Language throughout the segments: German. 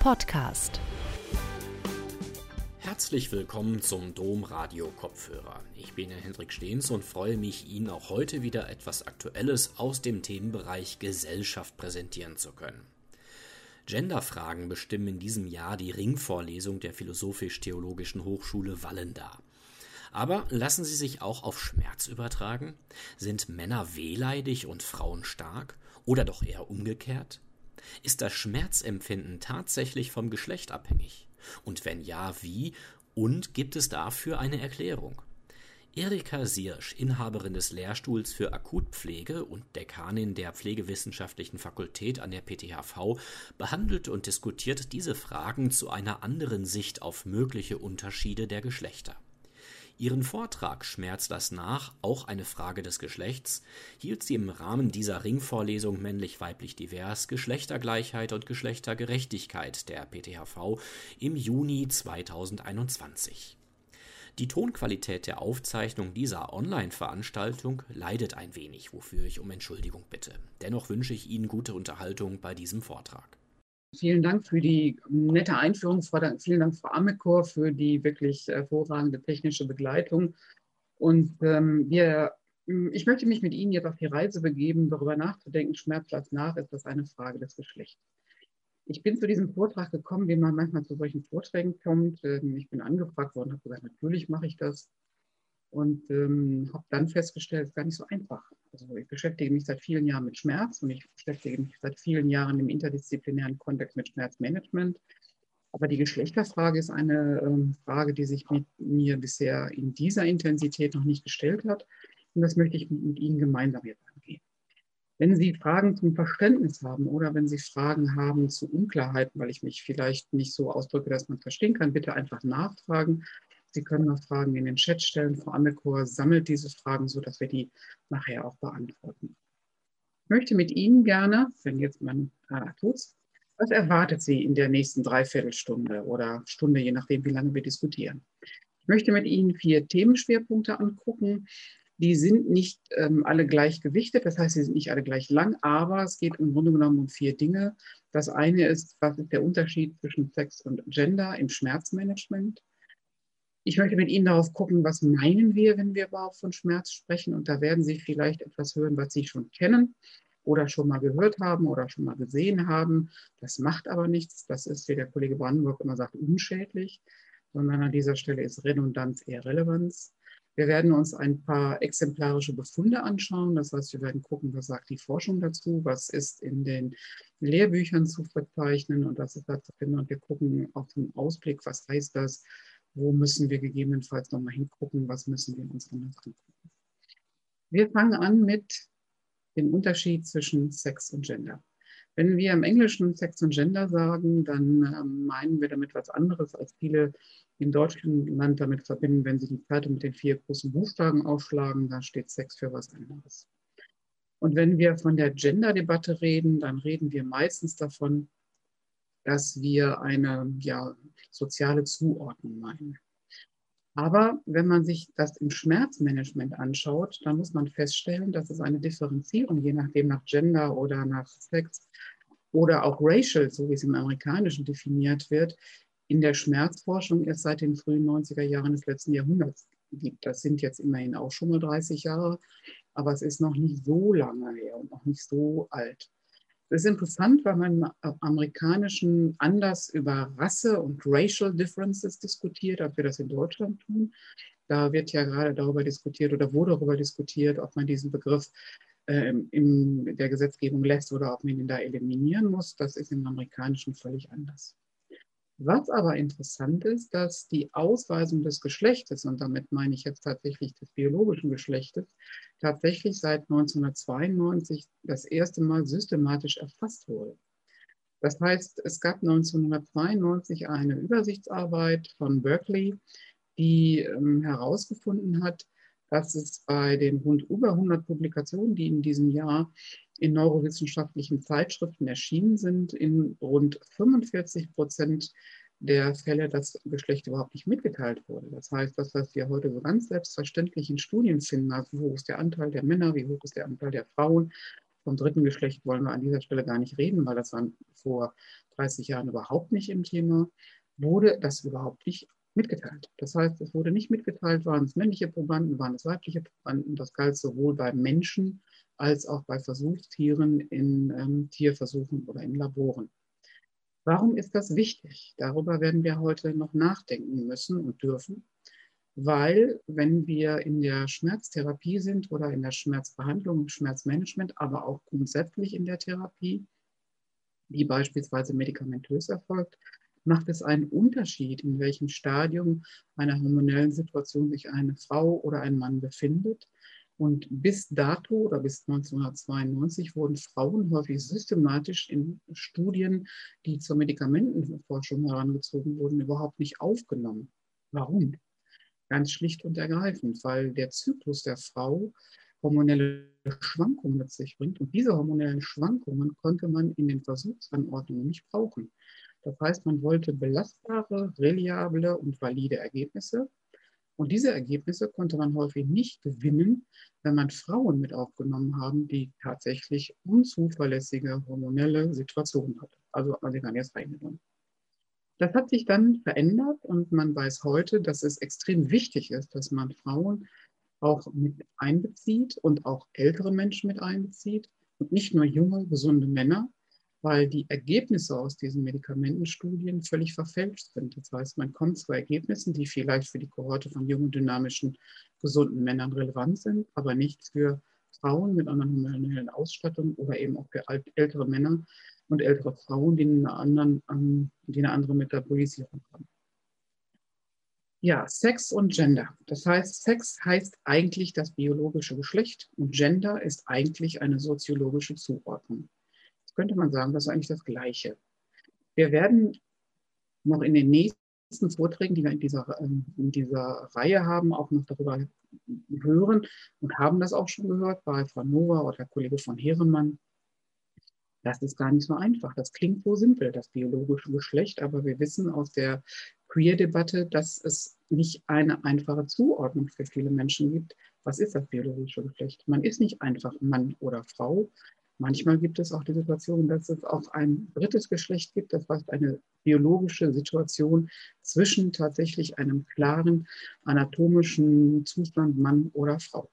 Podcast. Herzlich willkommen zum Domradio Kopfhörer. Ich bin Hendrik Stehns und freue mich, Ihnen auch heute wieder etwas Aktuelles aus dem Themenbereich Gesellschaft präsentieren zu können. Genderfragen bestimmen in diesem Jahr die Ringvorlesung der Philosophisch-Theologischen Hochschule Wallenda. Aber lassen Sie sich auch auf Schmerz übertragen? Sind Männer wehleidig und Frauen stark? Oder doch eher umgekehrt? Ist das Schmerzempfinden tatsächlich vom Geschlecht abhängig? Und wenn ja, wie? Und gibt es dafür eine Erklärung? Erika Siersch, Inhaberin des Lehrstuhls für Akutpflege und Dekanin der Pflegewissenschaftlichen Fakultät an der PTHV, behandelt und diskutiert diese Fragen zu einer anderen Sicht auf mögliche Unterschiede der Geschlechter. Ihren Vortrag Schmerzt das nach, auch eine Frage des Geschlechts, hielt sie im Rahmen dieser Ringvorlesung Männlich-Weiblich Divers, Geschlechtergleichheit und Geschlechtergerechtigkeit der PTHV im Juni 2021. Die Tonqualität der Aufzeichnung dieser Online-Veranstaltung leidet ein wenig, wofür ich um Entschuldigung bitte. Dennoch wünsche ich Ihnen gute Unterhaltung bei diesem Vortrag. Vielen Dank für die nette Einführung. Vielen Dank, Frau Amekor, für die wirklich hervorragende technische Begleitung. Und ähm, wir, ich möchte mich mit Ihnen jetzt auf die Reise begeben, darüber nachzudenken, Schmerzplatz nach, ist das eine Frage des Geschlechts. Ich bin zu diesem Vortrag gekommen, wie man manchmal zu solchen Vorträgen kommt. Ähm, ich bin angefragt worden, habe gesagt, natürlich mache ich das und ähm, habe dann festgestellt, es ist gar nicht so einfach. Also ich beschäftige mich seit vielen Jahren mit Schmerz und ich beschäftige mich seit vielen Jahren im interdisziplinären Kontext mit Schmerzmanagement. Aber die Geschlechterfrage ist eine ähm, Frage, die sich mit mir bisher in dieser Intensität noch nicht gestellt hat. Und das möchte ich mit, mit Ihnen gemeinsam jetzt angehen. Wenn Sie Fragen zum Verständnis haben oder wenn Sie Fragen haben zu Unklarheiten, weil ich mich vielleicht nicht so ausdrücke, dass man verstehen kann, bitte einfach nachfragen. Sie können noch Fragen in den Chat stellen. Frau Amekor sammelt diese Fragen, sodass wir die nachher auch beantworten. Ich möchte mit Ihnen gerne, wenn jetzt man äh, tut's, was erwartet Sie in der nächsten Dreiviertelstunde oder Stunde, je nachdem, wie lange wir diskutieren? Ich möchte mit Ihnen vier Themenschwerpunkte angucken. Die sind nicht ähm, alle gleich gewichtet, das heißt, sie sind nicht alle gleich lang, aber es geht im Grunde genommen um vier Dinge. Das eine ist, was ist der Unterschied zwischen Sex und Gender im Schmerzmanagement? Ich möchte mit Ihnen darauf gucken, was meinen wir, wenn wir überhaupt von Schmerz sprechen. Und da werden Sie vielleicht etwas hören, was Sie schon kennen oder schon mal gehört haben oder schon mal gesehen haben. Das macht aber nichts. Das ist, wie der Kollege Brandenburg immer sagt, unschädlich, sondern an dieser Stelle ist Redundanz eher Relevanz. Wir werden uns ein paar exemplarische Befunde anschauen. Das heißt, wir werden gucken, was sagt die Forschung dazu, was ist in den Lehrbüchern zu verzeichnen und was ist da zu finden. Und wir gucken auf den Ausblick, was heißt das wo müssen wir gegebenenfalls nochmal hingucken, was müssen wir uns anders angucken. Wir fangen an mit dem Unterschied zwischen Sex und Gender. Wenn wir im Englischen Sex und Gender sagen, dann ähm, meinen wir damit was anderes, als viele in Deutschland damit verbinden, wenn sie die Zeitung mit den vier großen Buchstaben aufschlagen, da steht Sex für was anderes. Und wenn wir von der Gender-Debatte reden, dann reden wir meistens davon, dass wir eine ja, soziale Zuordnung meinen. Aber wenn man sich das im Schmerzmanagement anschaut, dann muss man feststellen, dass es eine Differenzierung, je nachdem nach Gender oder nach Sex oder auch racial, so wie es im Amerikanischen definiert wird, in der Schmerzforschung erst seit den frühen 90er Jahren des letzten Jahrhunderts gibt. Das sind jetzt immerhin auch schon mal 30 Jahre, aber es ist noch nicht so lange her und noch nicht so alt. Das ist interessant, weil man im Amerikanischen anders über Rasse und Racial Differences diskutiert, als wir das in Deutschland tun. Da wird ja gerade darüber diskutiert oder wurde darüber diskutiert, ob man diesen Begriff äh, in der Gesetzgebung lässt oder ob man ihn da eliminieren muss. Das ist im Amerikanischen völlig anders. Was aber interessant ist, dass die Ausweisung des Geschlechtes, und damit meine ich jetzt tatsächlich des biologischen Geschlechtes, tatsächlich seit 1992 das erste Mal systematisch erfasst wurde. Das heißt, es gab 1992 eine Übersichtsarbeit von Berkeley, die ähm, herausgefunden hat, dass es bei den rund über 100 Publikationen, die in diesem Jahr in neurowissenschaftlichen Zeitschriften erschienen sind, in rund 45 Prozent der Fälle das Geschlecht überhaupt nicht mitgeteilt wurde. Das heißt, das, was wir heute so ganz selbstverständlich in Studien finden, also wie hoch ist der Anteil der Männer, wie hoch ist der Anteil der Frauen, Vom dritten Geschlecht wollen wir an dieser Stelle gar nicht reden, weil das war vor 30 Jahren überhaupt nicht im Thema. Wurde das überhaupt nicht mitgeteilt. Das heißt, es wurde nicht mitgeteilt, waren es männliche Probanden, waren es weibliche Probanden. Das galt sowohl bei Menschen als auch bei Versuchstieren in ähm, Tierversuchen oder in Laboren. Warum ist das wichtig? Darüber werden wir heute noch nachdenken müssen und dürfen, weil wenn wir in der Schmerztherapie sind oder in der Schmerzbehandlung, Schmerzmanagement, aber auch grundsätzlich in der Therapie, die beispielsweise medikamentös erfolgt, macht es einen Unterschied, in welchem Stadium einer hormonellen Situation sich eine Frau oder ein Mann befindet. Und bis dato oder bis 1992 wurden Frauen häufig systematisch in Studien, die zur Medikamentenforschung herangezogen wurden, überhaupt nicht aufgenommen. Warum? Ganz schlicht und ergreifend, weil der Zyklus der Frau hormonelle Schwankungen mit sich bringt. Und diese hormonellen Schwankungen konnte man in den Versuchsanordnungen nicht brauchen. Das heißt, man wollte belastbare, reliable und valide Ergebnisse. Und diese Ergebnisse konnte man häufig nicht gewinnen, wenn man Frauen mit aufgenommen haben, die tatsächlich unzuverlässige hormonelle Situationen hatten. Also hat man sie gar nicht erst reingenommen. Das hat sich dann verändert und man weiß heute, dass es extrem wichtig ist, dass man Frauen auch mit einbezieht und auch ältere Menschen mit einbezieht und nicht nur junge, gesunde Männer, weil die Ergebnisse aus diesen Medikamentenstudien völlig verfälscht sind. Das heißt, man kommt zu Ergebnissen, die vielleicht für die Kohorte von jungen, dynamischen, gesunden Männern relevant sind, aber nicht für Frauen mit einer hormonellen Ausstattung oder eben auch für ältere Männer und ältere Frauen, die eine, anderen, ähm, die eine andere Metabolisierung haben. Ja, Sex und Gender. Das heißt, Sex heißt eigentlich das biologische Geschlecht und Gender ist eigentlich eine soziologische Zuordnung könnte man sagen, das ist eigentlich das Gleiche. Wir werden noch in den nächsten Vorträgen, die wir in dieser, ähm, in dieser Reihe haben, auch noch darüber hören und haben das auch schon gehört bei Frau Nova oder der Kollege von Heeremann. Das ist gar nicht so einfach. Das klingt so simpel, das biologische Geschlecht, aber wir wissen aus der Queer-Debatte, dass es nicht eine einfache Zuordnung für viele Menschen gibt. Was ist das biologische Geschlecht? Man ist nicht einfach Mann oder Frau. Manchmal gibt es auch die Situation, dass es auch ein drittes Geschlecht gibt, das heißt eine biologische Situation zwischen tatsächlich einem klaren anatomischen Zustand Mann oder Frau.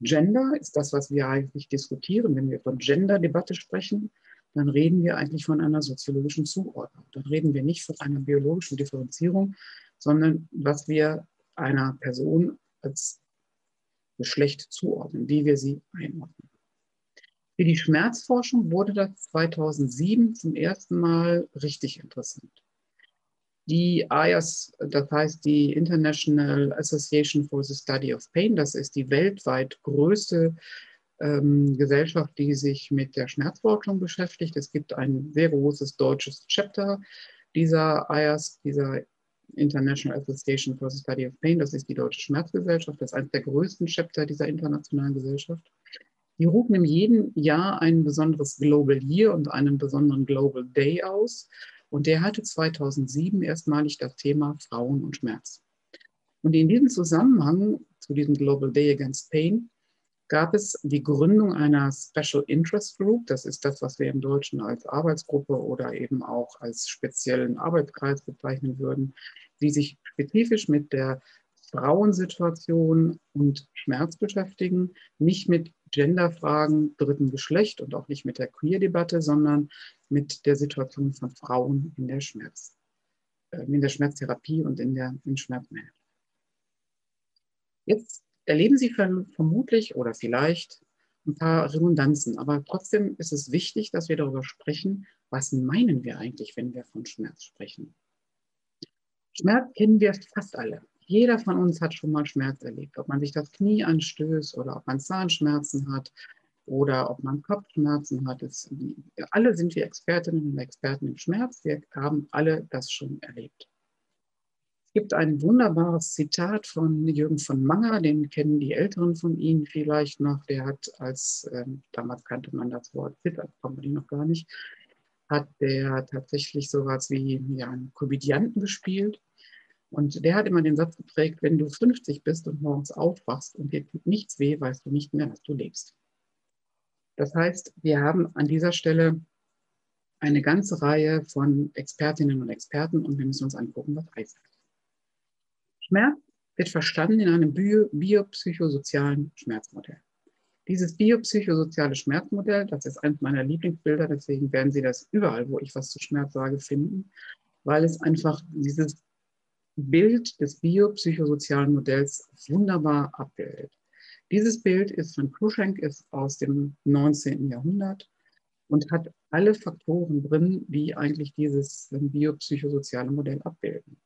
Gender ist das, was wir eigentlich diskutieren. Wenn wir von Gender-Debatte sprechen, dann reden wir eigentlich von einer soziologischen Zuordnung. Dann reden wir nicht von einer biologischen Differenzierung, sondern was wir einer Person als Geschlecht zuordnen, wie wir sie einordnen. Für die Schmerzforschung wurde das 2007 zum ersten Mal richtig interessant. Die IAS, das heißt die International Association for the Study of Pain, das ist die weltweit größte ähm, Gesellschaft, die sich mit der Schmerzforschung beschäftigt. Es gibt ein sehr großes deutsches Chapter dieser IAS, dieser International Association for the Study of Pain. Das ist die Deutsche Schmerzgesellschaft. Das ist eines der größten Chapter dieser internationalen Gesellschaft. Die rufen in jedem Jahr ein besonderes Global Year und einen besonderen Global Day aus. Und der hatte 2007 erstmalig das Thema Frauen und Schmerz. Und in diesem Zusammenhang zu diesem Global Day Against Pain gab es die Gründung einer Special Interest Group. Das ist das, was wir im Deutschen als Arbeitsgruppe oder eben auch als speziellen Arbeitskreis bezeichnen würden, die sich spezifisch mit der Frauensituation und Schmerz beschäftigen, nicht mit Genderfragen dritten Geschlecht und auch nicht mit der Queer-Debatte, sondern mit der Situation von Frauen in der Schmerz, äh, in der Schmerztherapie und in der in Schmerzmanagement. Jetzt erleben Sie vermutlich oder vielleicht ein paar Redundanzen, aber trotzdem ist es wichtig, dass wir darüber sprechen, was meinen wir eigentlich, wenn wir von Schmerz sprechen. Schmerz kennen wir fast alle. Jeder von uns hat schon mal Schmerz erlebt, ob man sich das Knie anstößt oder ob man Zahnschmerzen hat oder ob man Kopfschmerzen hat. Es, alle sind wir Expertinnen und Experten im Schmerz. Wir haben alle das schon erlebt. Es gibt ein wunderbares Zitat von Jürgen von Manger, den kennen die Älteren von Ihnen vielleicht noch. Der hat als, ähm, damals kannte man das Wort Zitter, kommt man noch gar nicht, hat der tatsächlich sowas wie ja, einen Komödianten gespielt und der hat immer den Satz geprägt, wenn du 50 bist und morgens aufwachst und dir tut nichts weh, weißt du nicht mehr, dass du lebst. Das heißt, wir haben an dieser Stelle eine ganze Reihe von Expertinnen und Experten und wir müssen uns angucken, was heißt. Schmerz wird verstanden in einem bio biopsychosozialen Schmerzmodell. Dieses biopsychosoziale Schmerzmodell, das ist eines meiner Lieblingsbilder, deswegen werden Sie das überall, wo ich was zu Schmerz sage, finden, weil es einfach dieses Bild des biopsychosozialen Modells wunderbar abbildet. Dieses Bild ist von Kluschenk, ist aus dem 19. Jahrhundert und hat alle Faktoren drin, die eigentlich dieses biopsychosoziale Modell abbilden.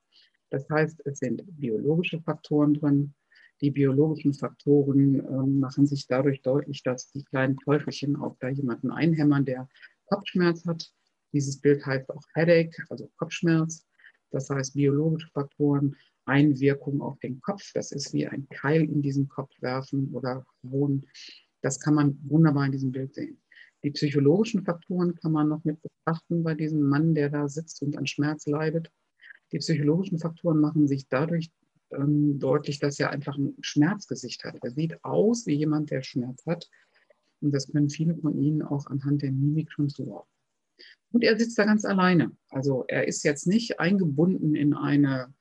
Das heißt, es sind biologische Faktoren drin. Die biologischen Faktoren äh, machen sich dadurch deutlich, dass die kleinen Teufelchen auch da jemanden einhämmern, der Kopfschmerz hat. Dieses Bild heißt auch Headache, also Kopfschmerz. Das heißt, biologische Faktoren, Einwirkung auf den Kopf. Das ist wie ein Keil in diesen Kopf werfen oder wohnen. Das kann man wunderbar in diesem Bild sehen. Die psychologischen Faktoren kann man noch mit betrachten bei diesem Mann, der da sitzt und an Schmerz leidet. Die psychologischen Faktoren machen sich dadurch ähm, deutlich, dass er einfach ein Schmerzgesicht hat. Er sieht aus wie jemand, der Schmerz hat. Und das können viele von Ihnen auch anhand der Mimik schon zuordnen. Und er sitzt da ganz alleine. Also er ist jetzt nicht eingebunden in eine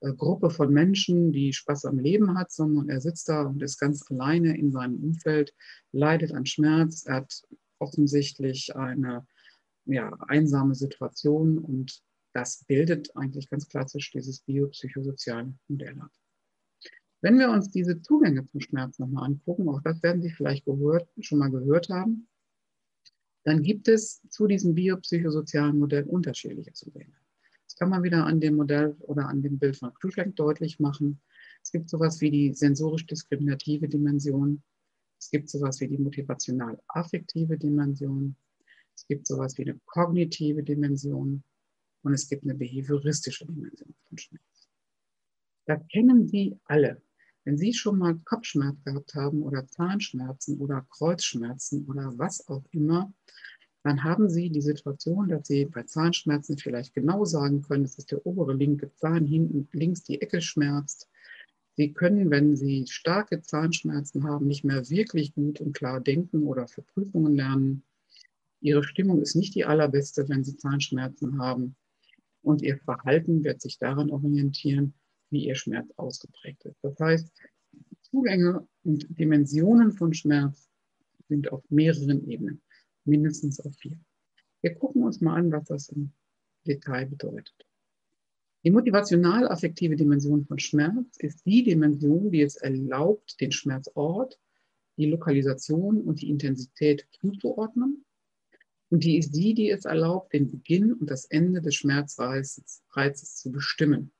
äh, Gruppe von Menschen, die Spaß am Leben hat, sondern er sitzt da und ist ganz alleine in seinem Umfeld, leidet an Schmerz. Er hat offensichtlich eine ja, einsame Situation und das bildet eigentlich ganz klassisch dieses biopsychosoziale Modell ab. Wenn wir uns diese Zugänge zum Schmerz nochmal angucken, auch das werden Sie vielleicht gehört, schon mal gehört haben, dann gibt es zu diesem biopsychosozialen Modell unterschiedliche Zugänge. Das kann man wieder an dem Modell oder an dem Bild von Cruikshank deutlich machen. Es gibt sowas wie die sensorisch-diskriminative Dimension. Es gibt sowas wie die motivational-affektive Dimension. Es gibt sowas wie eine kognitive Dimension und es gibt eine behavioristische Dimension von Schmerz. Das kennen Sie alle. Wenn Sie schon mal Kopfschmerz gehabt haben oder Zahnschmerzen oder Kreuzschmerzen oder was auch immer, dann haben Sie die Situation, dass Sie bei Zahnschmerzen vielleicht genau sagen können, es ist der obere linke Zahn, hinten links die Ecke schmerzt. Sie können, wenn Sie starke Zahnschmerzen haben, nicht mehr wirklich gut und klar denken oder für Prüfungen lernen. Ihre Stimmung ist nicht die allerbeste, wenn Sie Zahnschmerzen haben und ihr Verhalten wird sich daran orientieren, wie ihr Schmerz ausgeprägt ist. Das heißt, Zugänge und Dimensionen von Schmerz sind auf mehreren Ebenen, mindestens auf vier. Wir gucken uns mal an, was das im Detail bedeutet. Die motivational-affektive Dimension von Schmerz ist die Dimension, die es erlaubt, den Schmerzort, die Lokalisation und die Intensität zuzuordnen und die ist die, die es erlaubt, den Beginn und das Ende des Schmerzreizes Reizes zu bestimmen.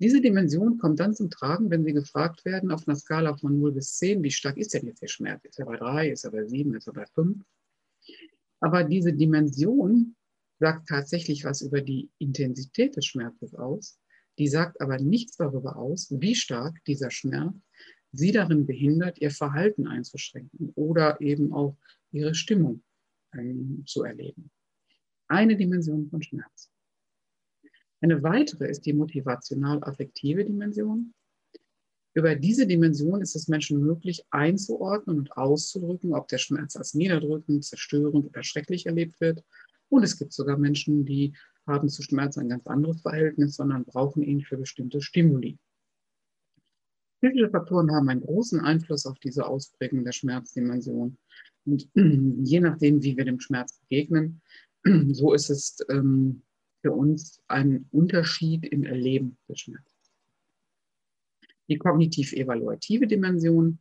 Diese Dimension kommt dann zum Tragen, wenn Sie gefragt werden auf einer Skala von 0 bis 10, wie stark ist denn jetzt der Schmerz? Ist er bei 3, ist er bei 7, ist er bei 5? Aber diese Dimension sagt tatsächlich was über die Intensität des Schmerzes aus. Die sagt aber nichts darüber aus, wie stark dieser Schmerz Sie darin behindert, Ihr Verhalten einzuschränken oder eben auch Ihre Stimmung ähm, zu erleben. Eine Dimension von Schmerz. Eine weitere ist die motivational-affektive Dimension. Über diese Dimension ist es Menschen möglich einzuordnen und auszudrücken, ob der Schmerz als niederdrückend, zerstörend oder schrecklich erlebt wird. Und es gibt sogar Menschen, die haben zu Schmerz ein ganz anderes Verhältnis, sondern brauchen ihn für bestimmte Stimuli. Psychische Faktoren haben einen großen Einfluss auf diese Ausprägung der Schmerzdimension. Und je nachdem, wie wir dem Schmerz begegnen, so ist es ähm, für uns ein Unterschied im Erleben des Schmerzes. Die kognitiv-evaluative Dimension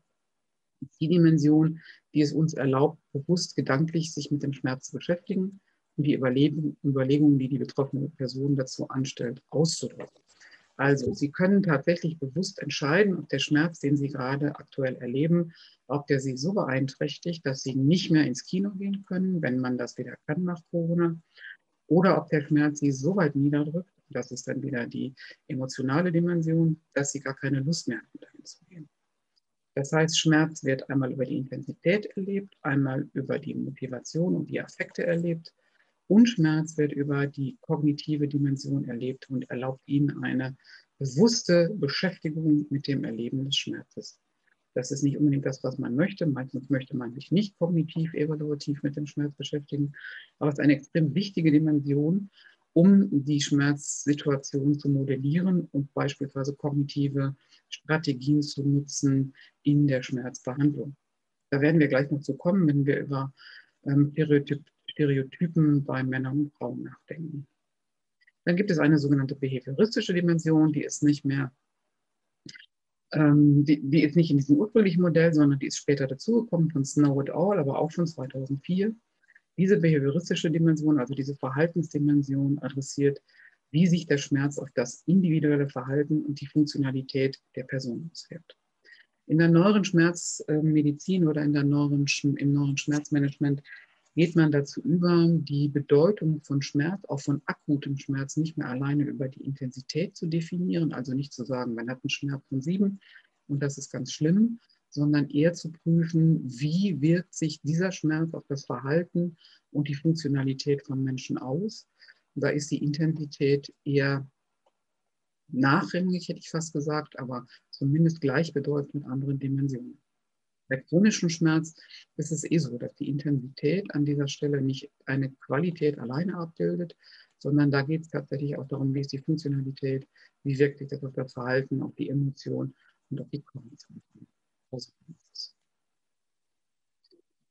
ist die Dimension, die es uns erlaubt, bewusst gedanklich sich mit dem Schmerz zu beschäftigen und die Überlegungen, die die betroffene Person dazu anstellt, auszudrücken. Also Sie können tatsächlich bewusst entscheiden, ob der Schmerz, den Sie gerade aktuell erleben, ob der Sie so beeinträchtigt, dass Sie nicht mehr ins Kino gehen können, wenn man das wieder kann nach Corona, oder ob der Schmerz Sie so weit niederdrückt, das ist dann wieder die emotionale Dimension, dass Sie gar keine Lust mehr haben, dahin zu gehen. Das heißt, Schmerz wird einmal über die Intensität erlebt, einmal über die Motivation und die Affekte erlebt und Schmerz wird über die kognitive Dimension erlebt und erlaubt ihnen eine bewusste Beschäftigung mit dem Erleben des Schmerzes. Das ist nicht unbedingt das, was man möchte. Meistens möchte man sich nicht kognitiv, evaluativ mit dem Schmerz beschäftigen. Aber es ist eine extrem wichtige Dimension, um die Schmerzsituation zu modellieren und beispielsweise kognitive Strategien zu nutzen in der Schmerzbehandlung. Da werden wir gleich noch zu kommen, wenn wir über ähm, Stereotyp Stereotypen bei Männern und Frauen nachdenken. Dann gibt es eine sogenannte behavioristische Dimension, die ist nicht mehr, ähm, die, die ist nicht in diesem ursprünglichen Modell, sondern die ist später dazugekommen von Snow et al., aber auch von 2004. Diese behavioristische Dimension, also diese Verhaltensdimension, adressiert, wie sich der Schmerz auf das individuelle Verhalten und die Funktionalität der Person auswirkt. In der neueren Schmerzmedizin oder in der neueren, im neuen Schmerzmanagement geht man dazu über, die Bedeutung von Schmerz, auch von akutem Schmerz, nicht mehr alleine über die Intensität zu definieren, also nicht zu sagen, man hat einen Schmerz von sieben und das ist ganz schlimm, sondern eher zu prüfen, wie wirkt sich dieser Schmerz auf das Verhalten und die Funktionalität von Menschen aus. Und da ist die Intensität eher nachrangig, hätte ich fast gesagt, aber zumindest gleichbedeutend mit anderen Dimensionen. Bei chronischem Schmerz ist es eh so, dass die Intensität an dieser Stelle nicht eine Qualität alleine abbildet, sondern da geht es tatsächlich auch darum, wie ist die Funktionalität, wie wirkt sich das auf das Verhalten, auf die Emotion und auf die Kognition.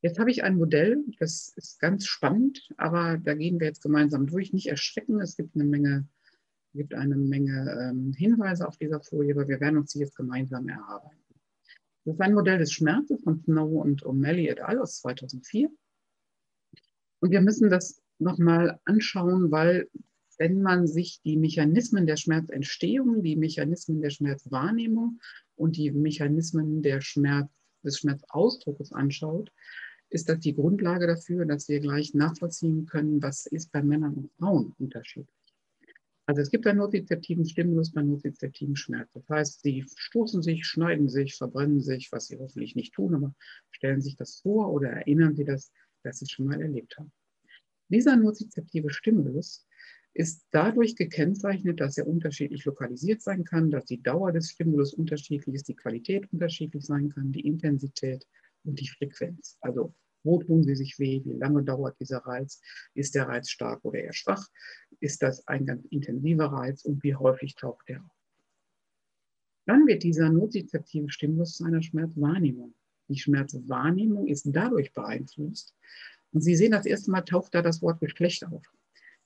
Jetzt habe ich ein Modell, das ist ganz spannend, aber da gehen wir jetzt gemeinsam durch. Nicht erschrecken, es gibt eine Menge, gibt eine Menge ähm, Hinweise auf dieser Folie, aber wir werden uns die jetzt gemeinsam erarbeiten. Das ist ein Modell des Schmerzes von Snow und O'Malley et al. aus 2004. Und wir müssen das nochmal anschauen, weil wenn man sich die Mechanismen der Schmerzentstehung, die Mechanismen der Schmerzwahrnehmung und die Mechanismen der Schmerz, des Schmerzausdrucks anschaut, ist das die Grundlage dafür, dass wir gleich nachvollziehen können, was ist bei Männern und Frauen unterschiedlich. Also es gibt einen nozizeptiven Stimulus bei nozizeptiven Schmerz. Das heißt, sie stoßen sich, schneiden sich, verbrennen sich, was sie hoffentlich nicht tun, aber stellen sich das vor oder erinnern sie das, dass sie es schon mal erlebt haben. Dieser nozizeptive Stimulus ist dadurch gekennzeichnet, dass er unterschiedlich lokalisiert sein kann, dass die Dauer des Stimulus unterschiedlich ist, die Qualität unterschiedlich sein kann, die Intensität und die Frequenz. Also wo tun sie sich weh? Wie lange dauert dieser Reiz? Ist der Reiz stark oder eher schwach? Ist das ein ganz intensiver Reiz und wie häufig taucht der auf? Dann wird dieser nozizeptive Stimulus zu einer Schmerzwahrnehmung. Die Schmerzwahrnehmung ist dadurch beeinflusst. Und Sie sehen, das erste Mal taucht da das Wort Geschlecht auf.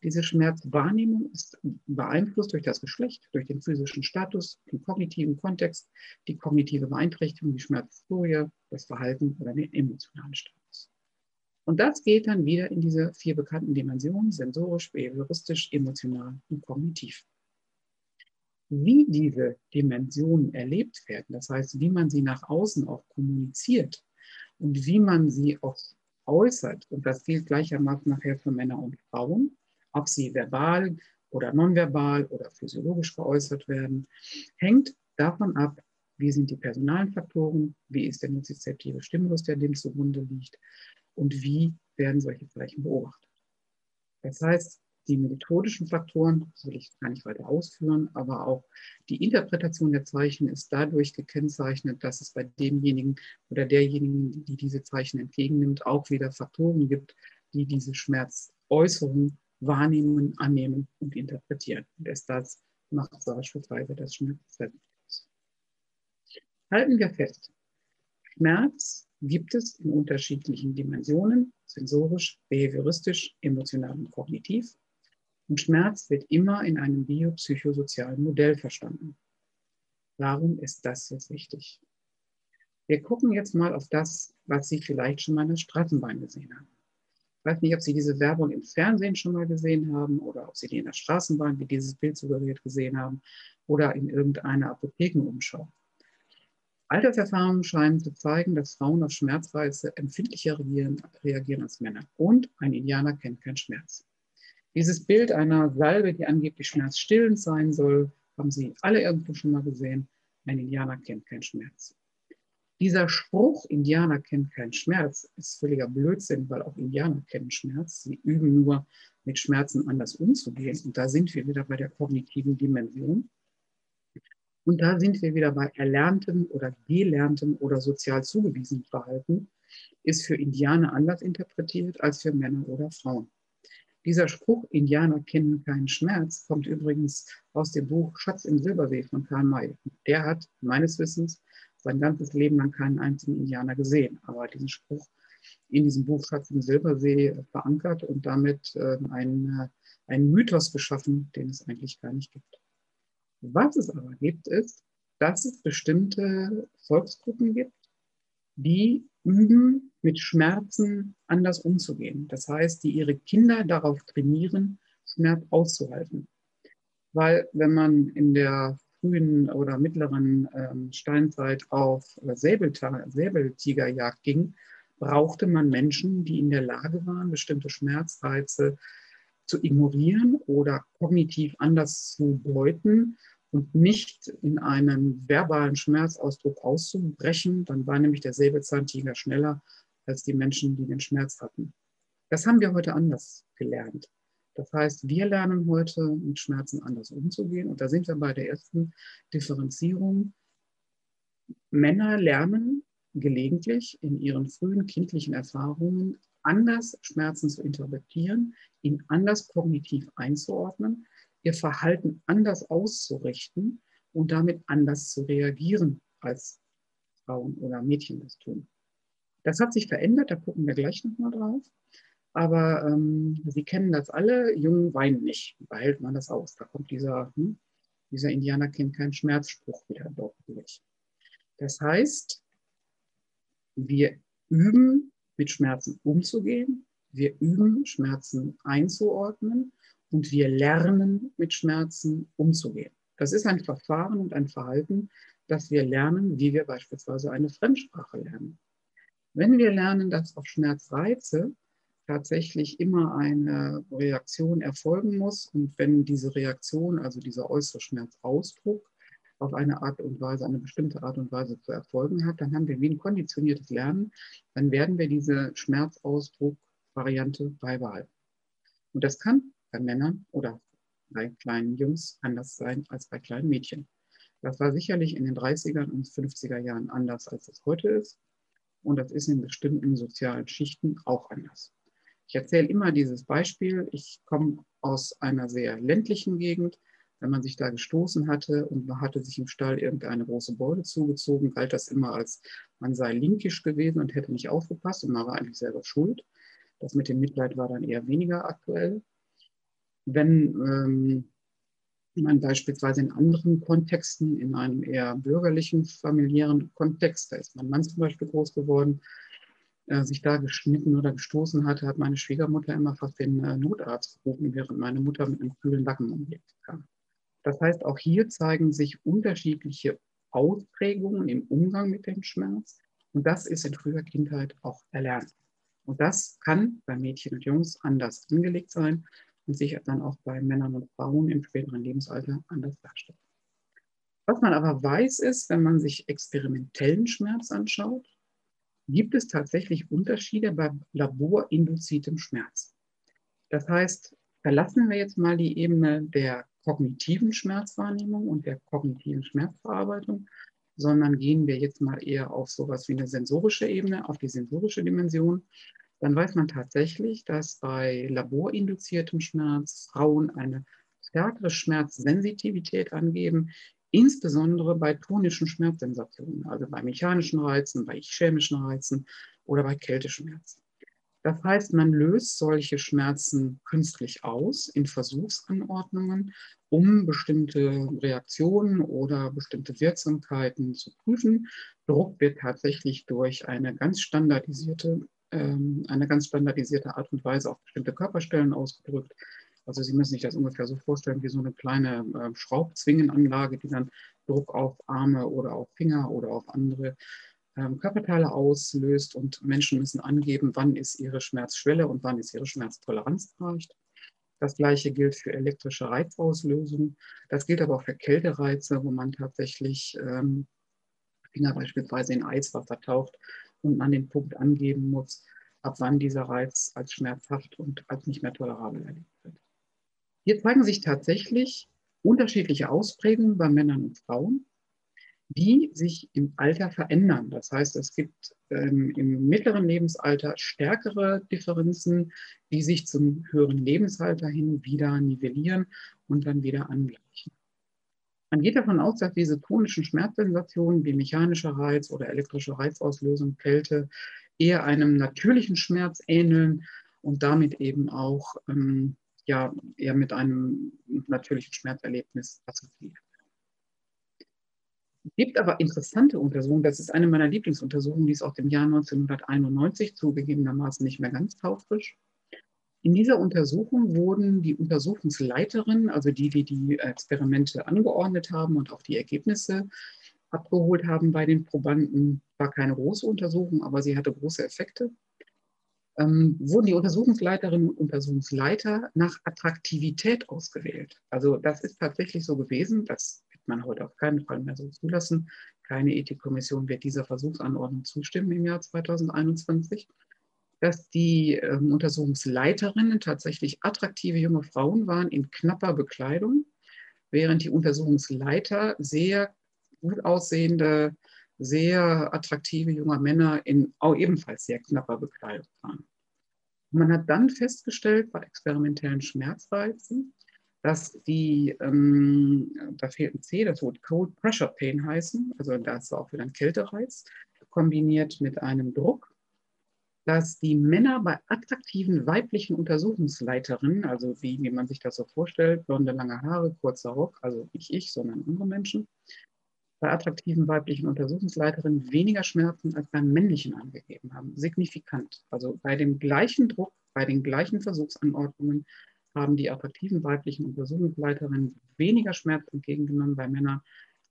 Diese Schmerzwahrnehmung ist beeinflusst durch das Geschlecht, durch den physischen Status, den kognitiven Kontext, die kognitive Beeinträchtigung, die Schmerzhistorie, das Verhalten oder den emotionalen Status. Und das geht dann wieder in diese vier bekannten Dimensionen, sensorisch, behavioristisch, emotional und kognitiv. Wie diese Dimensionen erlebt werden, das heißt, wie man sie nach außen auch kommuniziert und wie man sie auch äußert, und das gilt gleichermaßen nachher für Männer und Frauen, ob sie verbal oder nonverbal oder physiologisch geäußert werden, hängt davon ab, wie sind die personalen Faktoren, wie ist der nozizeptive Stimulus, der dem zugrunde liegt und wie werden solche Zeichen beobachtet. Das heißt, die methodischen Faktoren, das will ich gar nicht weiter ausführen, aber auch die Interpretation der Zeichen ist dadurch gekennzeichnet, dass es bei demjenigen oder derjenigen, die diese Zeichen entgegennimmt, auch wieder Faktoren gibt, die diese Schmerzäußerung wahrnehmen, annehmen und interpretieren. Und erst das macht beispielsweise das Schmerzverhältnis. Halten wir fest, Schmerz gibt es in unterschiedlichen Dimensionen, sensorisch, behavioristisch, emotional und kognitiv. Und Schmerz wird immer in einem biopsychosozialen Modell verstanden. Warum ist das jetzt wichtig? Wir gucken jetzt mal auf das, was Sie vielleicht schon mal in der Straßenbahn gesehen haben. Ich weiß nicht, ob Sie diese Werbung im Fernsehen schon mal gesehen haben oder ob Sie die in der Straßenbahn, wie dieses Bild suggeriert, gesehen haben oder in irgendeiner Apothekenumschau. Alterserfahrungen scheinen zu zeigen, dass Frauen auf Schmerzreize empfindlicher reagieren, als Männer. Und ein Indianer kennt keinen Schmerz. Dieses Bild einer Salbe, die angeblich schmerzstillend sein soll, haben Sie alle irgendwo schon mal gesehen. Ein Indianer kennt keinen Schmerz. Dieser Spruch, Indianer kennt keinen Schmerz, ist völliger Blödsinn, weil auch Indianer kennen Schmerz. Sie üben nur, mit Schmerzen anders umzugehen. Und da sind wir wieder bei der kognitiven Dimension. Und da sind wir wieder bei erlerntem oder gelerntem oder sozial zugewiesenem Verhalten, ist für Indianer anders interpretiert als für Männer oder Frauen. Dieser Spruch, Indianer kennen keinen Schmerz, kommt übrigens aus dem Buch Schatz im Silbersee von Karl May. Der hat meines Wissens sein ganzes Leben lang keinen einzigen Indianer gesehen, aber diesen Spruch in diesem Buch Schatz im Silbersee verankert und damit äh, einen, äh, einen Mythos geschaffen, den es eigentlich gar nicht gibt. Was es aber gibt, ist, dass es bestimmte Volksgruppen gibt, die üben, mit Schmerzen anders umzugehen. Das heißt, die ihre Kinder darauf trainieren, Schmerz auszuhalten. Weil wenn man in der frühen oder mittleren ähm, Steinzeit auf Säbeltigerjagd ging, brauchte man Menschen, die in der Lage waren, bestimmte Schmerzreize zu ignorieren oder kognitiv anders zu deuten und nicht in einen verbalen Schmerzausdruck auszubrechen. Dann war nämlich der Säbelzahntiger schneller als die Menschen, die den Schmerz hatten. Das haben wir heute anders gelernt. Das heißt, wir lernen heute mit Schmerzen anders umzugehen. Und da sind wir bei der ersten Differenzierung. Männer lernen gelegentlich in ihren frühen kindlichen Erfahrungen anders Schmerzen zu interpretieren, ihn anders kognitiv einzuordnen, ihr Verhalten anders auszurichten und damit anders zu reagieren, als Frauen oder Mädchen das tun. Das hat sich verändert, da gucken wir gleich nochmal drauf. Aber ähm, Sie kennen das alle, Jungen weinen nicht. Behält man das aus. Da kommt dieser, hm, dieser Indianer kennt keinen Schmerzspruch wieder durch. Das heißt, wir üben, mit Schmerzen umzugehen. Wir üben, Schmerzen einzuordnen und wir lernen, mit Schmerzen umzugehen. Das ist ein Verfahren und ein Verhalten, das wir lernen, wie wir beispielsweise eine Fremdsprache lernen. Wenn wir lernen, dass auf Schmerzreize tatsächlich immer eine Reaktion erfolgen muss und wenn diese Reaktion, also dieser äußere Schmerzausdruck, auf eine Art und Weise, eine bestimmte Art und Weise zu erfolgen hat, dann haben wir wie ein konditioniertes Lernen, dann werden wir diese Schmerzausdruck-Variante beibehalten. Und das kann bei Männern oder bei kleinen Jungs anders sein als bei kleinen Mädchen. Das war sicherlich in den 30er und 50er Jahren anders, als es heute ist. Und das ist in bestimmten sozialen Schichten auch anders. Ich erzähle immer dieses Beispiel. Ich komme aus einer sehr ländlichen Gegend. Wenn man sich da gestoßen hatte und man hatte sich im Stall irgendeine große Beule zugezogen, galt das immer als, man sei linkisch gewesen und hätte nicht aufgepasst und man war eigentlich selber schuld. Das mit dem Mitleid war dann eher weniger aktuell wenn ähm, man beispielsweise in anderen Kontexten, in einem eher bürgerlichen, familiären Kontext, da ist mein Mann zum Beispiel groß geworden, äh, sich da geschnitten oder gestoßen hatte, hat meine Schwiegermutter immer fast den äh, Notarzt gerufen, während meine Mutter mit einem kühlen Nacken umgelegt kam. Das heißt, auch hier zeigen sich unterschiedliche Ausprägungen im Umgang mit dem Schmerz. Und das ist in früher Kindheit auch erlernt. Und das kann bei Mädchen und Jungs anders angelegt sein und sich dann auch bei Männern und Frauen im späteren Lebensalter anders darstellt. Was man aber weiß, ist, wenn man sich experimentellen Schmerz anschaut, gibt es tatsächlich Unterschiede bei laborinduziertem Schmerz. Das heißt, verlassen wir jetzt mal die Ebene der kognitiven Schmerzwahrnehmung und der kognitiven Schmerzverarbeitung, sondern gehen wir jetzt mal eher auf sowas wie eine sensorische Ebene, auf die sensorische Dimension dann weiß man tatsächlich, dass bei laborinduziertem Schmerz Frauen eine stärkere Schmerzsensitivität angeben, insbesondere bei tonischen Schmerzsensationen, also bei mechanischen Reizen, bei chemischen Reizen oder bei Kälteschmerzen. Das heißt, man löst solche Schmerzen künstlich aus in Versuchsanordnungen, um bestimmte Reaktionen oder bestimmte Wirksamkeiten zu prüfen. Druck wird tatsächlich durch eine ganz standardisierte ähm, eine ganz standardisierte Art und Weise auf bestimmte Körperstellen ausgedrückt. Also Sie müssen sich das ungefähr so vorstellen wie so eine kleine äh, Schraubzwingenanlage, die dann Druck auf Arme oder auf Finger oder auf andere ähm, Körperteile auslöst und Menschen müssen angeben, wann ist ihre Schmerzschwelle und wann ist ihre Schmerztoleranz erreicht. Das gleiche gilt für elektrische Reizauslösung. Das gilt aber auch für Kältereize, wo man tatsächlich ähm, Finger beispielsweise in Eiswasser taucht und man den Punkt angeben muss, ab wann dieser Reiz als schmerzhaft und als nicht mehr tolerabel erlebt wird. Hier zeigen sich tatsächlich unterschiedliche Ausprägungen bei Männern und Frauen. Die sich im Alter verändern. Das heißt, es gibt ähm, im mittleren Lebensalter stärkere Differenzen, die sich zum höheren Lebensalter hin wieder nivellieren und dann wieder angleichen. Man geht davon aus, dass diese chronischen Schmerzsensationen wie mechanischer Reiz oder elektrische Reizauslösung, Kälte eher einem natürlichen Schmerz ähneln und damit eben auch ähm, ja, eher mit einem natürlichen Schmerzerlebnis assoziiert. Gibt aber interessante Untersuchungen, das ist eine meiner Lieblingsuntersuchungen, die ist aus dem Jahr 1991, zugegebenermaßen nicht mehr ganz taufrisch. In dieser Untersuchung wurden die Untersuchungsleiterinnen, also die, die die Experimente angeordnet haben und auch die Ergebnisse abgeholt haben bei den Probanden, war keine große Untersuchung, aber sie hatte große Effekte, ähm, wurden die Untersuchungsleiterinnen und Untersuchungsleiter nach Attraktivität ausgewählt. Also das ist tatsächlich so gewesen, das wird man heute auf keinen Fall mehr so zulassen. Keine Ethikkommission wird dieser Versuchsanordnung zustimmen im Jahr 2021 dass die ähm, Untersuchungsleiterinnen tatsächlich attraktive junge Frauen waren in knapper Bekleidung, während die Untersuchungsleiter sehr gut aussehende, sehr attraktive junge Männer in auch ebenfalls sehr knapper Bekleidung waren. Man hat dann festgestellt bei experimentellen Schmerzreizen, dass die, ähm, da fehlt ein C, das wird Cold Pressure Pain heißen, also da ist auch wieder ein Kältereiz, kombiniert mit einem Druck dass die Männer bei attraktiven weiblichen Untersuchungsleiterinnen, also wie, wie man sich das so vorstellt, blonde, lange Haare, kurzer Rock, also nicht ich, sondern andere Menschen, bei attraktiven weiblichen Untersuchungsleiterinnen weniger Schmerzen als beim männlichen angegeben haben. Signifikant. Also bei dem gleichen Druck, bei den gleichen Versuchsanordnungen haben die attraktiven weiblichen Untersuchungsleiterinnen weniger Schmerz entgegengenommen bei Männern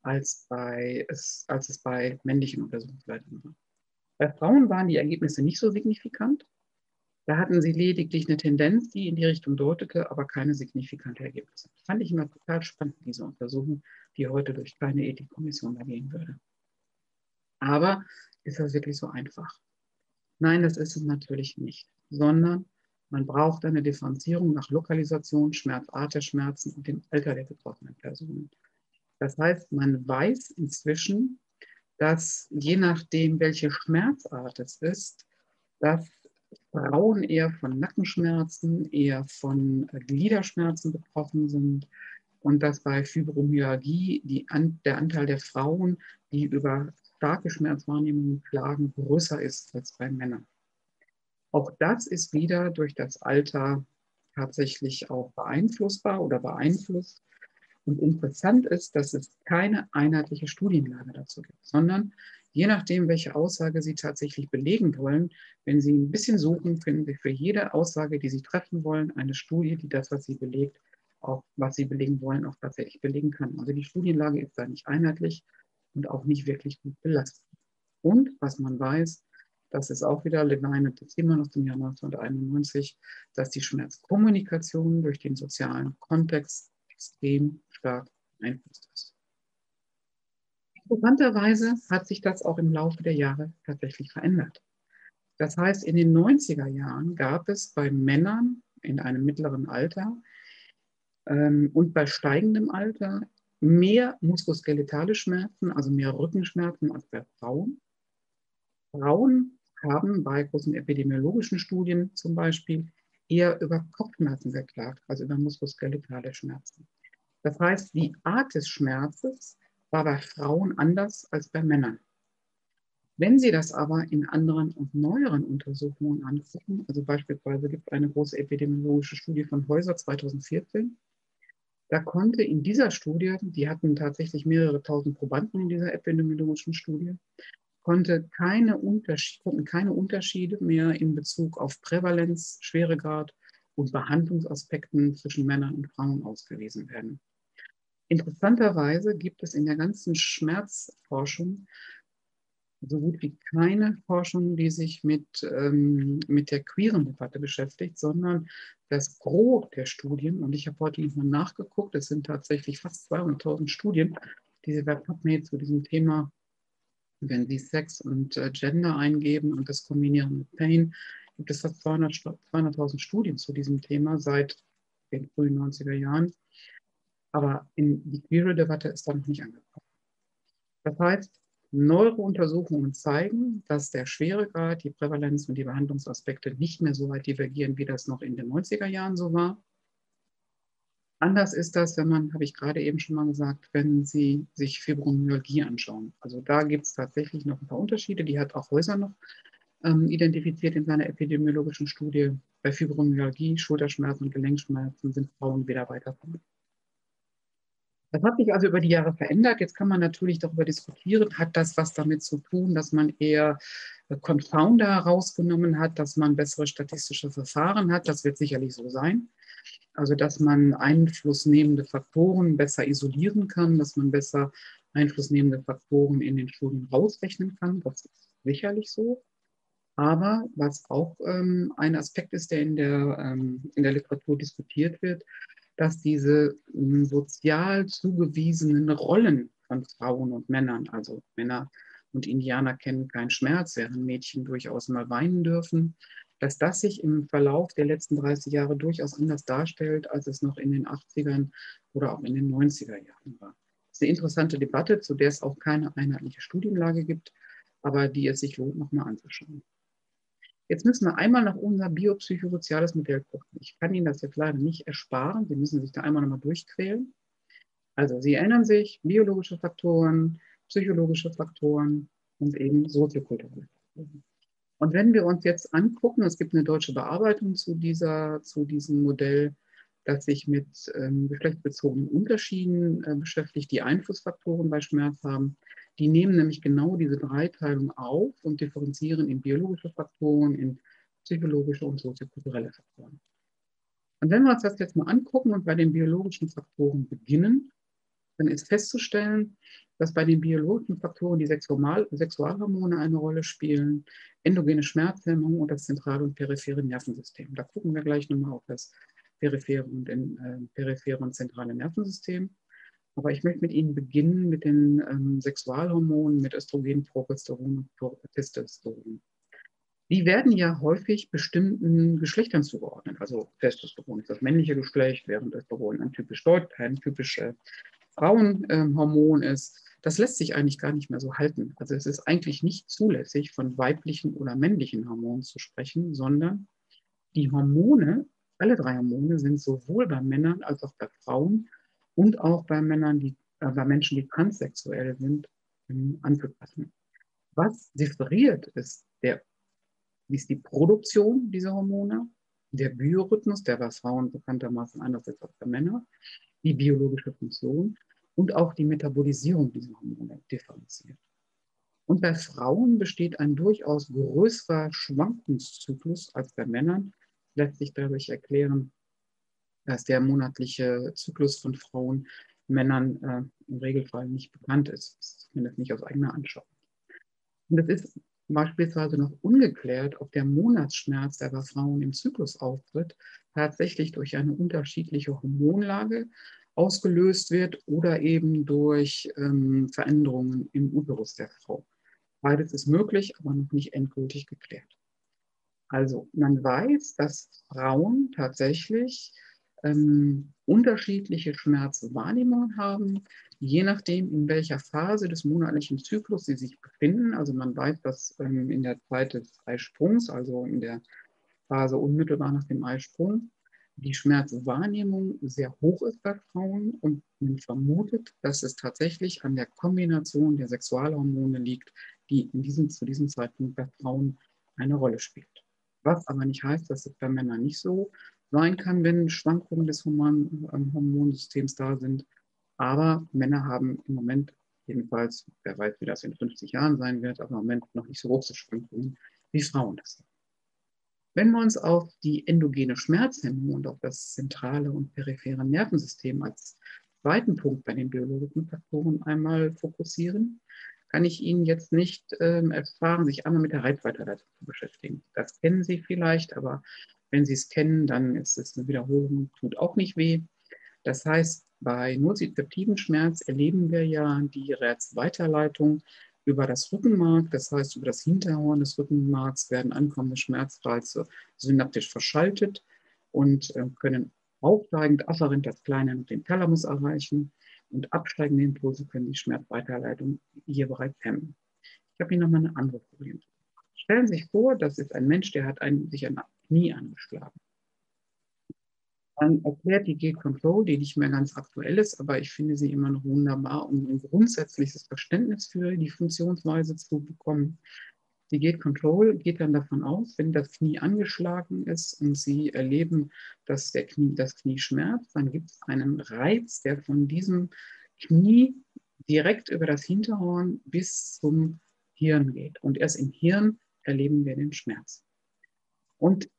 als, bei, als es bei männlichen Untersuchungsleiterinnen war. Bei Frauen waren die Ergebnisse nicht so signifikant. Da hatten sie lediglich eine Tendenz, die in die Richtung deutete, aber keine signifikante Ergebnisse. Das fand ich immer total spannend, diese Untersuchung, die heute durch keine Ethikkommission da gehen würde. Aber ist das wirklich so einfach? Nein, das ist es natürlich nicht, sondern man braucht eine Differenzierung nach Lokalisation, Schmerzart der Schmerzen und dem Alter der betroffenen Personen. Das heißt, man weiß inzwischen, dass je nachdem, welche Schmerzart es ist, dass Frauen eher von Nackenschmerzen, eher von äh, Gliederschmerzen betroffen sind und dass bei Fibromyalgie die, der Anteil der Frauen, die über starke Schmerzwahrnehmungen klagen, größer ist als bei Männern. Auch das ist wieder durch das Alter tatsächlich auch beeinflussbar oder beeinflusst. Und interessant ist, dass es keine einheitliche Studienlage dazu gibt, sondern je nachdem, welche Aussage Sie tatsächlich belegen wollen, wenn Sie ein bisschen suchen, finden Sie für jede Aussage, die Sie treffen wollen, eine Studie, die das, was Sie belegt, auch was Sie belegen wollen, auch tatsächlich belegen kann. Also die Studienlage ist da nicht einheitlich und auch nicht wirklich gut belastet. Und was man weiß, das ist auch wieder Levine und Zimmer aus dem Jahr 1991, dass die Schmerzkommunikation durch den sozialen Kontext extrem stark beeinflusst ist. Interessanterweise hat sich das auch im Laufe der Jahre tatsächlich verändert. Das heißt, in den 90er Jahren gab es bei Männern in einem mittleren Alter ähm, und bei steigendem Alter mehr muskuloskeletale Schmerzen, also mehr Rückenschmerzen als bei Frauen. Frauen haben bei großen epidemiologischen Studien zum Beispiel eher über Kopfschmerzen geklagt, also über muskuloskeletale Schmerzen. Das heißt, die Art des Schmerzes war bei Frauen anders als bei Männern. Wenn Sie das aber in anderen und neueren Untersuchungen angucken, also beispielsweise gibt es eine große epidemiologische Studie von Häuser 2014, da konnte in dieser Studie, die hatten tatsächlich mehrere tausend Probanden in dieser epidemiologischen Studie, konnte keine konnten keine Unterschiede mehr in Bezug auf Prävalenz, Schweregrad und Behandlungsaspekten zwischen Männern und Frauen ausgewiesen werden. Interessanterweise gibt es in der ganzen Schmerzforschung so gut wie keine Forschung, die sich mit, ähm, mit der queeren Debatte beschäftigt, sondern das Gros der Studien, und ich habe heute nochmal nachgeguckt, es sind tatsächlich fast 200.000 Studien, die Sie bei PubMed zu diesem Thema, wenn Sie Sex und äh, Gender eingeben und das kombinieren mit Pain, gibt es fast 200.000 200 Studien zu diesem Thema seit den frühen 90er Jahren. Aber in die queere Debatte ist da noch nicht angekommen. Das heißt, neuere Untersuchungen zeigen, dass der Schweregrad, die Prävalenz und die Behandlungsaspekte nicht mehr so weit divergieren, wie das noch in den 90er Jahren so war. Anders ist das, wenn man, habe ich gerade eben schon mal gesagt, wenn Sie sich Fibromyalgie anschauen. Also da gibt es tatsächlich noch ein paar Unterschiede. Die hat auch Häuser noch ähm, identifiziert in seiner epidemiologischen Studie. Bei Fibromyalgie, Schulterschmerzen und Gelenkschmerzen sind Frauen wieder weiterkommen. Das hat sich also über die Jahre verändert. Jetzt kann man natürlich darüber diskutieren, hat das was damit zu tun, dass man eher äh, Confounder herausgenommen hat, dass man bessere statistische Verfahren hat. Das wird sicherlich so sein. Also dass man einflussnehmende Faktoren besser isolieren kann, dass man besser einflussnehmende Faktoren in den Studien rausrechnen kann. Das ist sicherlich so. Aber was auch ähm, ein Aspekt ist, der in der, ähm, in der Literatur diskutiert wird, dass diese ähm, sozial zugewiesenen Rollen von Frauen und Männern, also Männer und Indianer kennen keinen Schmerz, während Mädchen durchaus mal weinen dürfen, dass das sich im Verlauf der letzten 30 Jahre durchaus anders darstellt, als es noch in den 80ern oder auch in den 90er Jahren war. Das ist eine interessante Debatte, zu der es auch keine einheitliche Studienlage gibt, aber die es sich lohnt, nochmal anzuschauen. Jetzt müssen wir einmal nach unser biopsychosoziales Modell gucken. Ich kann Ihnen das jetzt leider nicht ersparen. Sie müssen sich da einmal nochmal durchquälen. Also Sie erinnern sich, biologische Faktoren, psychologische Faktoren und eben soziokulturelle Faktoren. Und wenn wir uns jetzt angucken, es gibt eine deutsche Bearbeitung zu, dieser, zu diesem Modell, das sich mit ähm, geschlechtsbezogenen Unterschieden äh, beschäftigt, die Einflussfaktoren bei Schmerz haben. Die nehmen nämlich genau diese Dreiteilung auf und differenzieren in biologische Faktoren, in psychologische und soziokulturelle Faktoren. Und wenn wir uns das jetzt mal angucken und bei den biologischen Faktoren beginnen, dann ist festzustellen, dass bei den biologischen Faktoren die Sexual Sexualhormone eine Rolle spielen, endogene Schmerzhemmung und das zentrale und periphere Nervensystem. Da gucken wir gleich nochmal auf das periphere und, in, äh, periphere und zentrale Nervensystem. Aber ich möchte mit Ihnen beginnen mit den ähm, Sexualhormonen, mit Östrogen, Progesteron und Testosteron. Die werden ja häufig bestimmten Geschlechtern zugeordnet. Also Testosteron ist das männliche Geschlecht, während Östrogen ein typisch, typisch äh, Frauenhormon äh, ist. Das lässt sich eigentlich gar nicht mehr so halten. Also es ist eigentlich nicht zulässig, von weiblichen oder männlichen Hormonen zu sprechen, sondern die Hormone, alle drei Hormone, sind sowohl bei Männern als auch bei Frauen und auch bei Männern, die, äh, bei Menschen, die transsexuell sind, ähm, anzupassen. Was differiert ist, der, ist die Produktion dieser Hormone, der Biorhythmus, der bei Frauen bekanntermaßen anders ist als bei Männern, die biologische Funktion und auch die Metabolisierung dieser Hormone differenziert. Und bei Frauen besteht ein durchaus größerer Schwankungszyklus als bei Männern, lässt sich dadurch erklären, dass der monatliche Zyklus von Frauen Männern äh, im Regelfall nicht bekannt ist, zumindest nicht aus eigener Anschauung. Und es ist beispielsweise noch ungeklärt, ob der Monatsschmerz, der bei Frauen im Zyklus auftritt, tatsächlich durch eine unterschiedliche Hormonlage ausgelöst wird oder eben durch ähm, Veränderungen im Uterus der Frau. Beides ist möglich, aber noch nicht endgültig geklärt. Also man weiß, dass Frauen tatsächlich ähm, unterschiedliche Schmerzwahrnehmungen haben, je nachdem, in welcher Phase des monatlichen Zyklus sie sich befinden. Also man weiß, dass ähm, in der Zeit des Eisprungs, also in der Phase unmittelbar nach dem Eisprung, die Schmerzwahrnehmung sehr hoch ist bei Frauen und man vermutet, dass es tatsächlich an der Kombination der Sexualhormone liegt, die in diesem, zu diesem Zeitpunkt bei Frauen eine Rolle spielt. Was aber nicht heißt, dass es bei Männern nicht so sein kann, wenn Schwankungen des Hormon, Hormonsystems da sind. Aber Männer haben im Moment jedenfalls, wer weiß, wie das in 50 Jahren sein wird, aber im Moment noch nicht so große Schwankungen, wie Frauen das haben. Wenn wir uns auf die endogene Schmerzhemmung und auf das zentrale und periphere Nervensystem als zweiten Punkt bei den biologischen Faktoren einmal fokussieren, kann ich Ihnen jetzt nicht ähm, erfahren, sich einmal mit der Reizweiterleitung zu beschäftigen. Das kennen Sie vielleicht, aber wenn Sie es kennen, dann ist es eine Wiederholung, tut auch nicht weh. Das heißt, bei nozizeptiven Schmerz erleben wir ja die Reizweiterleitung über das Rückenmark, das heißt über das Hinterhorn des Rückenmarks werden ankommende Schmerzreize synaptisch verschaltet und äh, können aufsteigend afferent das Kleine und den Thalamus erreichen. und absteigende Impulse können die Schmerzweiterleitung hier bereits hemmen. Ich habe hier nochmal eine andere Problem. Stellen Sie sich vor, das ist ein Mensch, der hat ein, sich ein Knie angeschlagen. Dann erklärt die Gate Control, die nicht mehr ganz aktuell ist, aber ich finde sie immer noch wunderbar, um ein grundsätzliches Verständnis für die Funktionsweise zu bekommen. Die Gate Control geht dann davon aus, wenn das Knie angeschlagen ist und Sie erleben, dass der Knie, das Knie schmerzt, dann gibt es einen Reiz, der von diesem Knie direkt über das Hinterhorn bis zum Hirn geht. Und erst im Hirn erleben wir den Schmerz. Und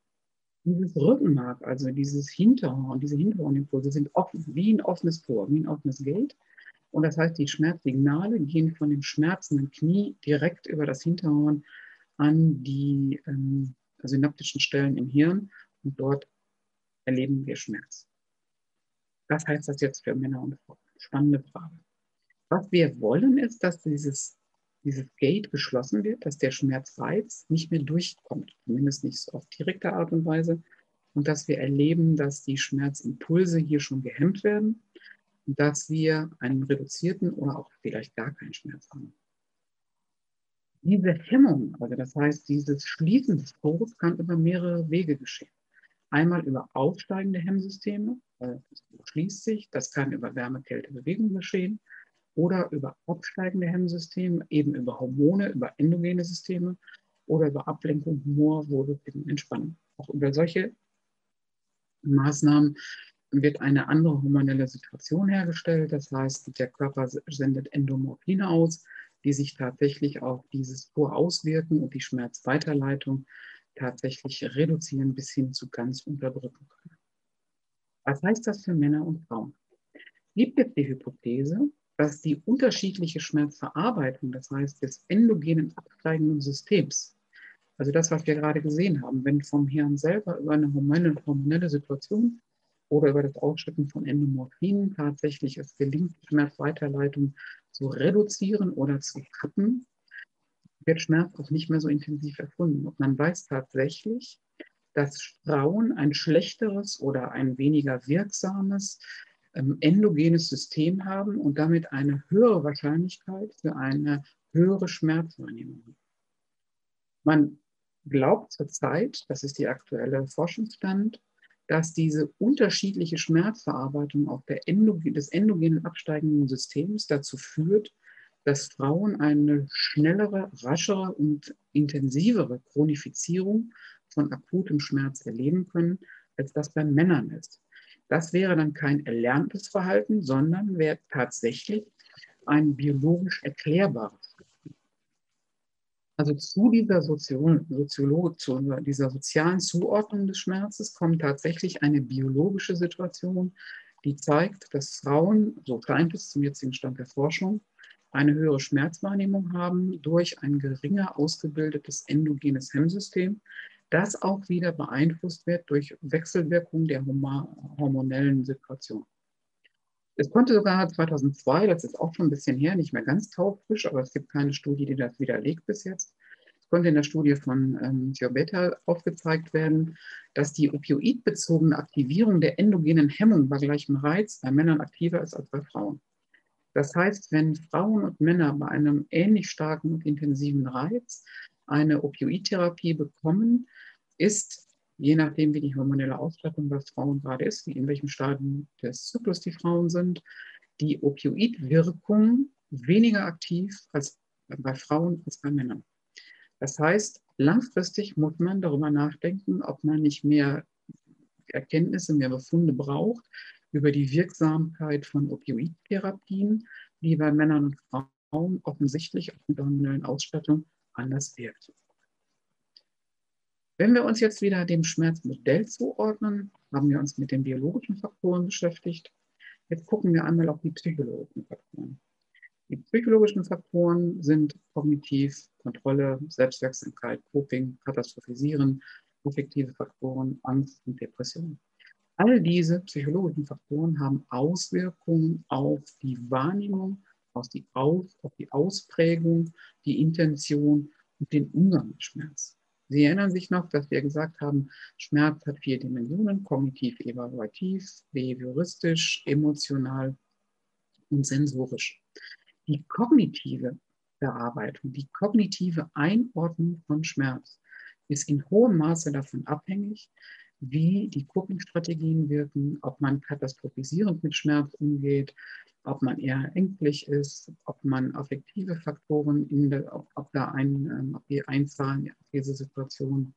dieses Rückenmark, also dieses Hinterhorn, diese Hinterhornimpulse sind offen, wie ein offenes Tor, wie ein offenes Gate. Und das heißt, die Schmerzsignale gehen von dem schmerzenden Knie direkt über das Hinterhorn an die ähm, synaptischen Stellen im Hirn und dort erleben wir Schmerz. Was heißt das jetzt für Männer und Frauen? Spannende Frage. Was wir wollen, ist, dass dieses dieses Gate geschlossen wird, dass der Schmerzreiz nicht mehr durchkommt, zumindest nicht so auf direkte Art und Weise, und dass wir erleben, dass die Schmerzimpulse hier schon gehemmt werden und dass wir einen reduzierten oder auch vielleicht gar keinen Schmerz haben. Diese Hemmung, also das heißt dieses Schließen des Tores, kann über mehrere Wege geschehen. Einmal über aufsteigende Hemmsysteme, das schließt sich, das kann über Wärme, Kälte, Bewegung geschehen oder über absteigende Hemmsysteme, eben über Hormone, über endogene Systeme oder über Ablenkung, Humor, Wohlbefinden, Entspannung. Auch über solche Maßnahmen wird eine andere hormonelle Situation hergestellt. Das heißt, der Körper sendet Endomorphine aus, die sich tatsächlich auf dieses Spur auswirken und die Schmerzweiterleitung tatsächlich reduzieren bis hin zu ganz unterdrücken können. Was heißt das für Männer und Frauen? Gibt es die Hypothese, dass die unterschiedliche Schmerzverarbeitung, das heißt des endogenen absteigenden Systems, also das, was wir gerade gesehen haben, wenn vom Hirn selber über eine hormonelle Situation oder über das Ausschütten von Endomorphinen tatsächlich es gelingt, Schmerzweiterleitung zu reduzieren oder zu kappen, wird Schmerz auch nicht mehr so intensiv erfunden. Und man weiß tatsächlich, dass Frauen ein schlechteres oder ein weniger wirksames ähm, endogenes System haben und damit eine höhere Wahrscheinlichkeit für eine höhere Schmerzwahrnehmung. Man glaubt zurzeit, das ist die aktuelle Forschungsstand, dass diese unterschiedliche Schmerzverarbeitung auch Endogen, des endogenen absteigenden Systems dazu führt, dass Frauen eine schnellere, raschere und intensivere Chronifizierung von akutem Schmerz erleben können, als das bei Männern ist. Das wäre dann kein erlerntes Verhalten, sondern wäre tatsächlich ein biologisch erklärbares Verhalten. Also zu dieser, Soziolo zu dieser sozialen Zuordnung des Schmerzes kommt tatsächlich eine biologische Situation, die zeigt, dass Frauen, so scheint es zum jetzigen Stand der Forschung, eine höhere Schmerzwahrnehmung haben durch ein geringer ausgebildetes endogenes Hemmsystem, das auch wieder beeinflusst wird durch Wechselwirkung der hormonellen Situation. Es konnte sogar 2002, das ist auch schon ein bisschen her, nicht mehr ganz taufrisch, aber es gibt keine Studie, die das widerlegt bis jetzt. Es konnte in der Studie von ähm, Giobetta aufgezeigt werden, dass die opioidbezogene Aktivierung der endogenen Hemmung bei gleichem Reiz bei Männern aktiver ist als bei Frauen. Das heißt, wenn Frauen und Männer bei einem ähnlich starken und intensiven Reiz eine Opioidtherapie bekommen, ist, je nachdem, wie die hormonelle Ausstattung bei Frauen gerade ist, wie in welchem Stadium des Zyklus die Frauen sind, die Opioidwirkung weniger aktiv als bei Frauen als bei Männern. Das heißt, langfristig muss man darüber nachdenken, ob man nicht mehr Erkenntnisse, mehr Befunde braucht über die Wirksamkeit von Opioidtherapien, die bei Männern und Frauen offensichtlich aufgrund der hormonellen Ausstattung anders wirkt. Wenn wir uns jetzt wieder dem Schmerzmodell zuordnen, haben wir uns mit den biologischen Faktoren beschäftigt. Jetzt gucken wir einmal auf die psychologischen Faktoren. Die psychologischen Faktoren sind kognitiv, Kontrolle, Selbstwirksamkeit, Coping, Katastrophisieren, affektive Faktoren, Angst und Depression. All diese psychologischen Faktoren haben Auswirkungen auf die Wahrnehmung, auf die, Aus, auf die Ausprägung, die Intention und den Umgang mit Schmerz. Sie erinnern sich noch, dass wir gesagt haben, Schmerz hat vier Dimensionen, kognitiv, evaluativ, behavioristisch, emotional und sensorisch. Die kognitive Bearbeitung, die kognitive Einordnung von Schmerz ist in hohem Maße davon abhängig, wie die Coping-Strategien wirken, ob man katastrophisierend mit Schmerz umgeht, ob man eher ängstlich ist, ob man affektive Faktoren, in der, ob, ob da ein, ähm, ob die einzahlen auf diese Situation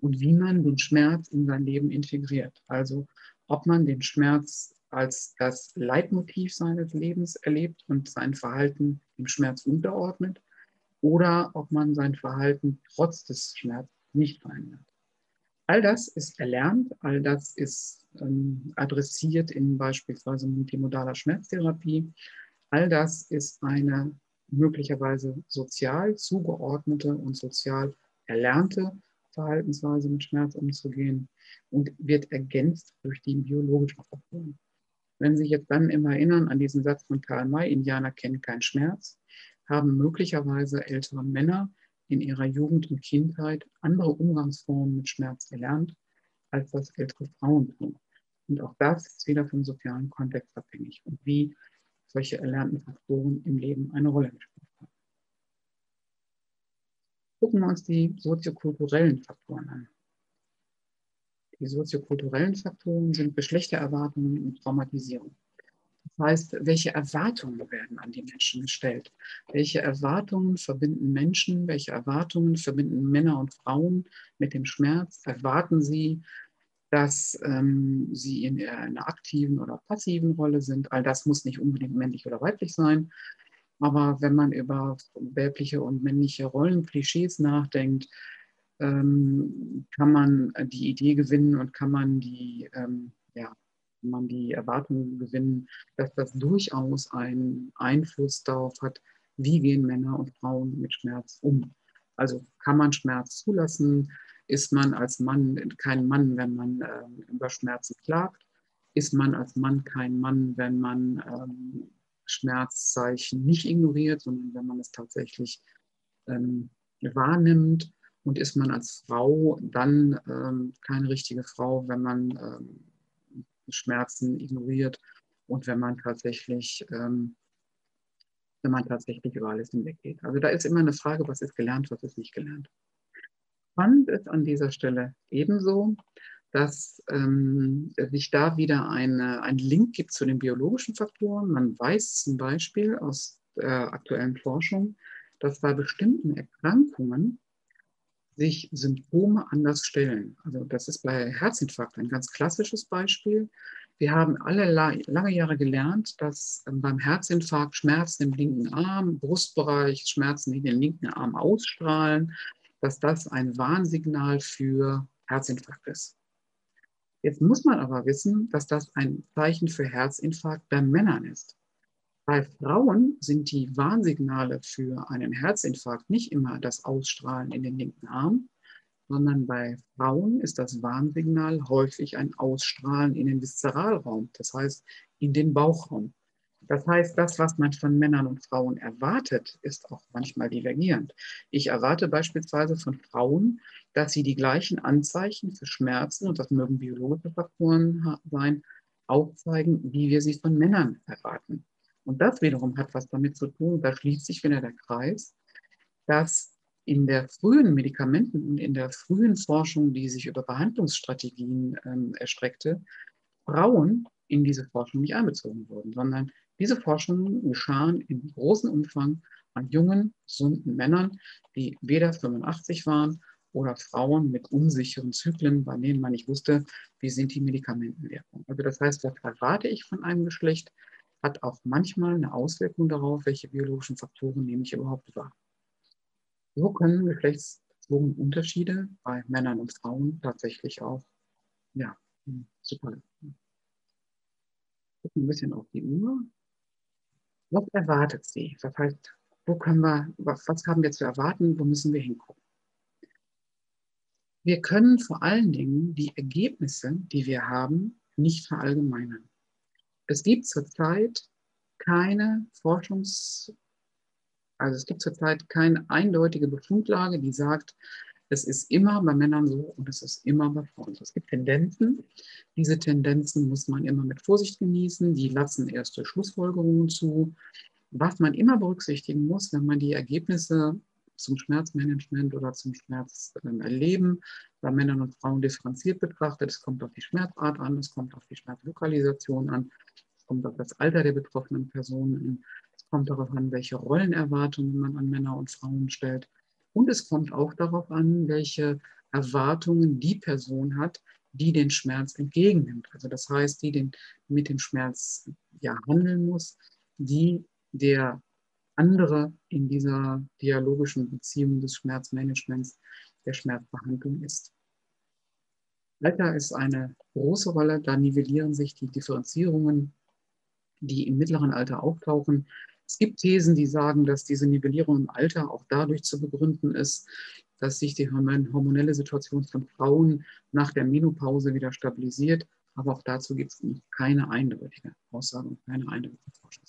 und wie man den Schmerz in sein Leben integriert. Also ob man den Schmerz als das Leitmotiv seines Lebens erlebt und sein Verhalten dem Schmerz unterordnet oder ob man sein Verhalten trotz des Schmerzes nicht verändert. All das ist erlernt, all das ist ähm, adressiert in beispielsweise multimodaler Schmerztherapie. All das ist eine möglicherweise sozial zugeordnete und sozial erlernte Verhaltensweise mit Schmerz umzugehen und wird ergänzt durch die biologischen Faktoren. Wenn Sie sich jetzt dann immer erinnern an diesen Satz von Karl May, Indianer kennen keinen Schmerz, haben möglicherweise ältere Männer in ihrer Jugend und Kindheit andere Umgangsformen mit Schmerz gelernt, als das ältere Frauen tun. Und auch das ist wieder vom sozialen Kontext abhängig und wie solche erlernten Faktoren im Leben eine Rolle gespielt haben. Gucken wir uns die soziokulturellen Faktoren an. Die soziokulturellen Faktoren sind Geschlechtererwartungen und Traumatisierung. Das heißt, welche Erwartungen werden an die Menschen gestellt? Welche Erwartungen verbinden Menschen? Welche Erwartungen verbinden Männer und Frauen mit dem Schmerz? Erwarten sie, dass ähm, sie in einer aktiven oder passiven Rolle sind? All das muss nicht unbedingt männlich oder weiblich sein. Aber wenn man über weibliche und männliche Rollenklischees nachdenkt, ähm, kann man die Idee gewinnen und kann man die, ähm, ja, man die Erwartung gewinnen, dass das durchaus einen Einfluss darauf hat, wie gehen Männer und Frauen mit Schmerz um. Also kann man Schmerz zulassen? Ist man als Mann kein Mann, wenn man ähm, über Schmerzen klagt? Ist man als Mann kein Mann, wenn man ähm, Schmerzzeichen nicht ignoriert, sondern wenn man es tatsächlich ähm, wahrnimmt? Und ist man als Frau dann ähm, keine richtige Frau, wenn man ähm, Schmerzen ignoriert und wenn man tatsächlich, ähm, wenn man tatsächlich über alles hinweggeht. Also da ist immer eine Frage, was ist gelernt, was ist nicht gelernt. Spannend ist an dieser Stelle ebenso, dass ähm, sich da wieder eine, ein Link gibt zu den biologischen Faktoren. Man weiß zum Beispiel aus der aktuellen Forschung, dass bei bestimmten Erkrankungen sich Symptome anders stellen. Also das ist bei Herzinfarkt ein ganz klassisches Beispiel. Wir haben alle lange Jahre gelernt, dass ähm, beim Herzinfarkt Schmerzen im linken Arm, Brustbereich, Schmerzen in den linken Arm ausstrahlen, dass das ein Warnsignal für Herzinfarkt ist. Jetzt muss man aber wissen, dass das ein Zeichen für Herzinfarkt bei Männern ist. Bei Frauen sind die Warnsignale für einen Herzinfarkt nicht immer das Ausstrahlen in den linken Arm, sondern bei Frauen ist das Warnsignal häufig ein Ausstrahlen in den Viszeralraum, das heißt in den Bauchraum. Das heißt, das, was man von Männern und Frauen erwartet, ist auch manchmal divergierend. Ich erwarte beispielsweise von Frauen, dass sie die gleichen Anzeichen für Schmerzen, und das mögen biologische Faktoren sein, aufzeigen, wie wir sie von Männern erwarten. Und das wiederum hat was damit zu tun, da schließt sich wieder der Kreis, dass in der frühen Medikamenten und in der frühen Forschung, die sich über Behandlungsstrategien ähm, erstreckte, Frauen in diese Forschung nicht einbezogen wurden, sondern diese Forschungen geschahen in großem Umfang an jungen, gesunden Männern, die weder 85 waren oder Frauen mit unsicheren Zyklen, bei denen man nicht wusste, wie sind die Medikamentenwirkungen. Also das heißt, was erwarte ich von einem Geschlecht? hat auch manchmal eine Auswirkung darauf, welche biologischen Faktoren nehme ich überhaupt wahr. So können geschlechtsbezogene Unterschiede bei Männern und Frauen tatsächlich auch, ja, super. Gucken ein bisschen auf die Uhr. Was erwartet sie? Das heißt, wo können wir, was, haben wir zu erwarten? Wo müssen wir hingucken? Wir können vor allen Dingen die Ergebnisse, die wir haben, nicht verallgemeinern. Es gibt zurzeit keine Forschungs-, also es gibt zurzeit keine eindeutige Befundlage, die sagt, Es ist immer bei Männern so und es ist immer bei Frauen so. Es gibt Tendenzen. Diese Tendenzen muss man immer mit Vorsicht genießen. Die lassen erste Schlussfolgerungen zu. Was man immer berücksichtigen muss, wenn man die Ergebnisse zum Schmerzmanagement oder zum Schmerzerleben bei Männern und Frauen differenziert betrachtet. Es kommt auf die Schmerzart an, es kommt auf die Schmerzlokalisation an, es kommt auf das Alter der betroffenen Personen an, es kommt darauf an, welche Rollenerwartungen man an Männer und Frauen stellt. Und es kommt auch darauf an, welche Erwartungen die Person hat, die den Schmerz entgegennimmt. Also das heißt, die den, mit dem Schmerz ja handeln muss, die der andere in dieser dialogischen Beziehung des Schmerzmanagements, der Schmerzbehandlung ist. Alter ist eine große Rolle, da nivellieren sich die Differenzierungen, die im mittleren Alter auftauchen. Es gibt Thesen, die sagen, dass diese Nivellierung im Alter auch dadurch zu begründen ist, dass sich die hormonelle Situation von Frauen nach der Menopause wieder stabilisiert. Aber auch dazu gibt es keine eindeutige Aussage und keine eindeutige Forschung.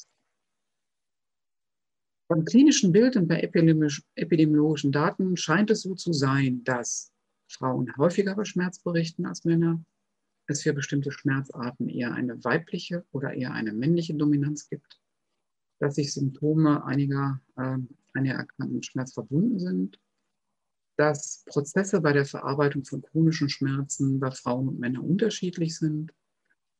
Beim klinischen Bild und bei epidemiologischen Daten scheint es so zu sein, dass Frauen häufiger über Schmerz berichten als Männer, es für bestimmte Schmerzarten eher eine weibliche oder eher eine männliche Dominanz gibt, dass sich Symptome einiger, äh, einer erkannten Schmerz verbunden sind, dass Prozesse bei der Verarbeitung von chronischen Schmerzen bei Frauen und Männern unterschiedlich sind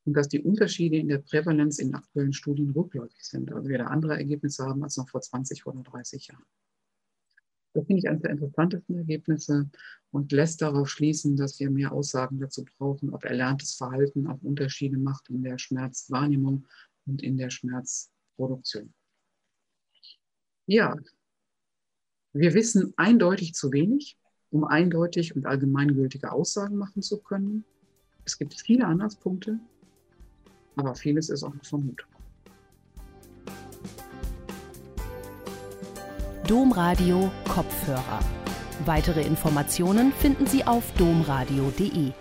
und dass die Unterschiede in der Prävalenz in aktuellen Studien rückläufig sind. Also wir da andere Ergebnisse haben als noch vor 20 oder 30 Jahren. Das finde ich eines der interessantesten Ergebnisse und lässt darauf schließen, dass wir mehr Aussagen dazu brauchen, ob erlerntes Verhalten auch Unterschiede macht in der Schmerzwahrnehmung und in der Schmerzproduktion. Ja, wir wissen eindeutig zu wenig, um eindeutig und allgemeingültige Aussagen machen zu können. Es gibt viele Anhaltspunkte, aber vieles ist auch noch Vermutung. Domradio Kopfhörer. Weitere Informationen finden Sie auf domradio.de.